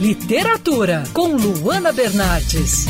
Literatura com Luana Bernardes.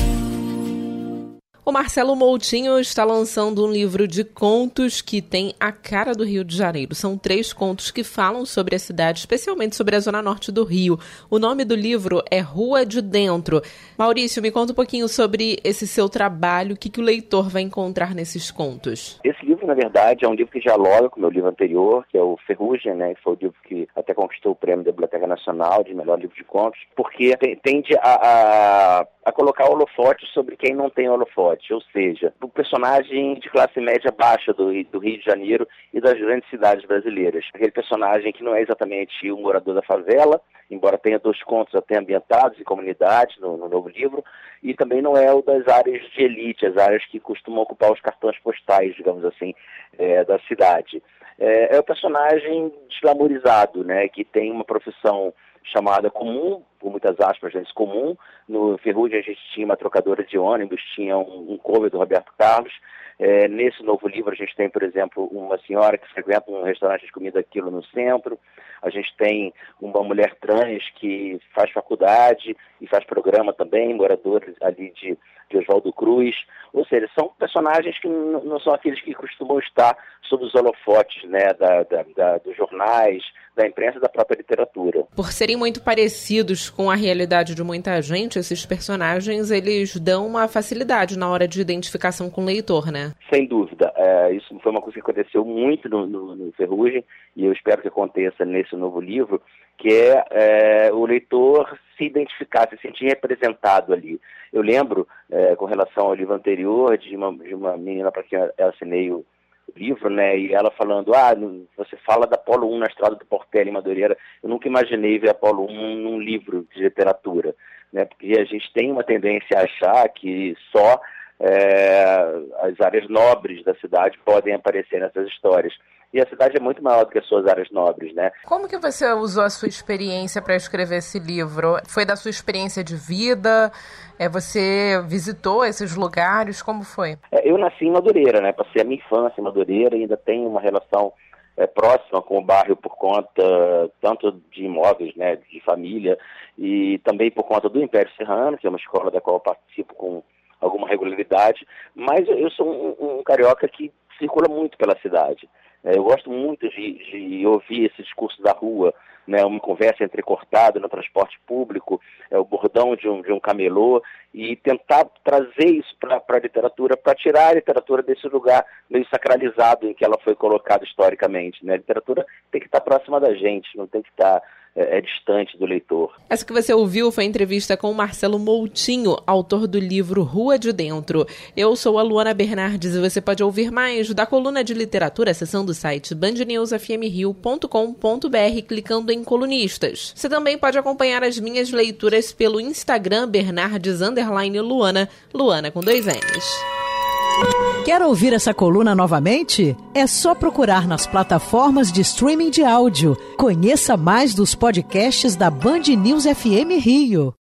O Marcelo Moutinho está lançando um livro de contos que tem a cara do Rio de Janeiro. São três contos que falam sobre a cidade, especialmente sobre a zona norte do Rio. O nome do livro é Rua de Dentro. Maurício, me conta um pouquinho sobre esse seu trabalho, o que, que o leitor vai encontrar nesses contos. Esse na verdade, é um livro que dialoga com o meu livro anterior, que é o Ferrugem, né, que foi o livro que até conquistou o prêmio da Biblioteca Nacional de melhor livro de contos, porque tende a, a, a colocar holofote sobre quem não tem holofote ou seja, o personagem de classe média baixa do, do, Rio de Janeiro e das grandes cidades brasileiras. Aquele personagem que não é exatamente o morador da favela, embora tenha dois contos até ambientados em comunidades no, no novo livro, e também não é o das áreas de elite, as áreas que costumam ocupar os cartões postais, digamos assim, é, da cidade. É, é o personagem desglamorizado, né, que tem uma profissão chamada comum, por muitas aspas, gente, comum. No Ferrugem a gente tinha uma trocadora de ônibus, tinha um, um cover do Roberto Carlos. É, nesse novo livro a gente tem, por exemplo, uma senhora que frequenta um restaurante de comida aquilo no centro. A gente tem uma mulher trans que faz faculdade e faz programa também, moradores ali de, de Oswaldo Cruz. Ou seja, são personagens que não são aqueles que costumam estar sob os holofotes né, da, da, da, dos jornais, da imprensa e da própria literatura. Por serem muito parecidos com a realidade de muita gente, esses personagens eles dão uma facilidade na hora de identificação com o leitor, né? Sem dúvida. É, isso foi uma coisa que aconteceu muito no, no, no Ferrugem e eu espero que aconteça nesse novo livro, que é, é o leitor se identificar, se sentir representado ali. Eu lembro, é, com relação ao livro anterior, de uma, de uma menina para quem eu assinei o livro, né? E ela falando, ah, você fala da Apolo 1 na estrada do Portela em Madureira. Eu nunca imaginei ver Apolo 1 num livro de literatura, né? Porque a gente tem uma tendência a achar que só é, as áreas nobres da cidade podem aparecer nessas histórias. E a cidade é muito maior do que as suas áreas nobres, né? Como que você usou a sua experiência para escrever esse livro? Foi da sua experiência de vida? É, você visitou esses lugares? Como foi? É, eu nasci em Madureira, né? Passei a minha infância em Madureira e ainda tenho uma relação é, próxima com o bairro por conta tanto de imóveis, né, de família, e também por conta do Império Serrano, que é uma escola da qual eu participo com alguma regularidade, mas eu sou um, um carioca que circula muito pela cidade. É, eu gosto muito de, de, ouvir esse discurso da rua, né, uma conversa entrecortada no transporte público, é, o bordão de um, de um camelô, e tentar trazer isso para a literatura, para tirar a literatura desse lugar meio sacralizado em que ela foi colocada historicamente. Né? A literatura tem que estar próxima da gente, não tem que estar é, é, distante do leitor. Essa que você ouviu foi a entrevista com Marcelo Moutinho, autor do livro Rua de Dentro. Eu sou a Luana Bernardes e você pode ouvir mais da coluna de literatura, seção do site bandnewsfmrio.com.br clicando em colunistas. Você também pode acompanhar as minhas leituras pelo Instagram Bernardes Luana, Luana com dois N's. Quer ouvir essa coluna novamente? É só procurar nas plataformas de streaming de áudio. Conheça mais dos podcasts da Band News FM Rio.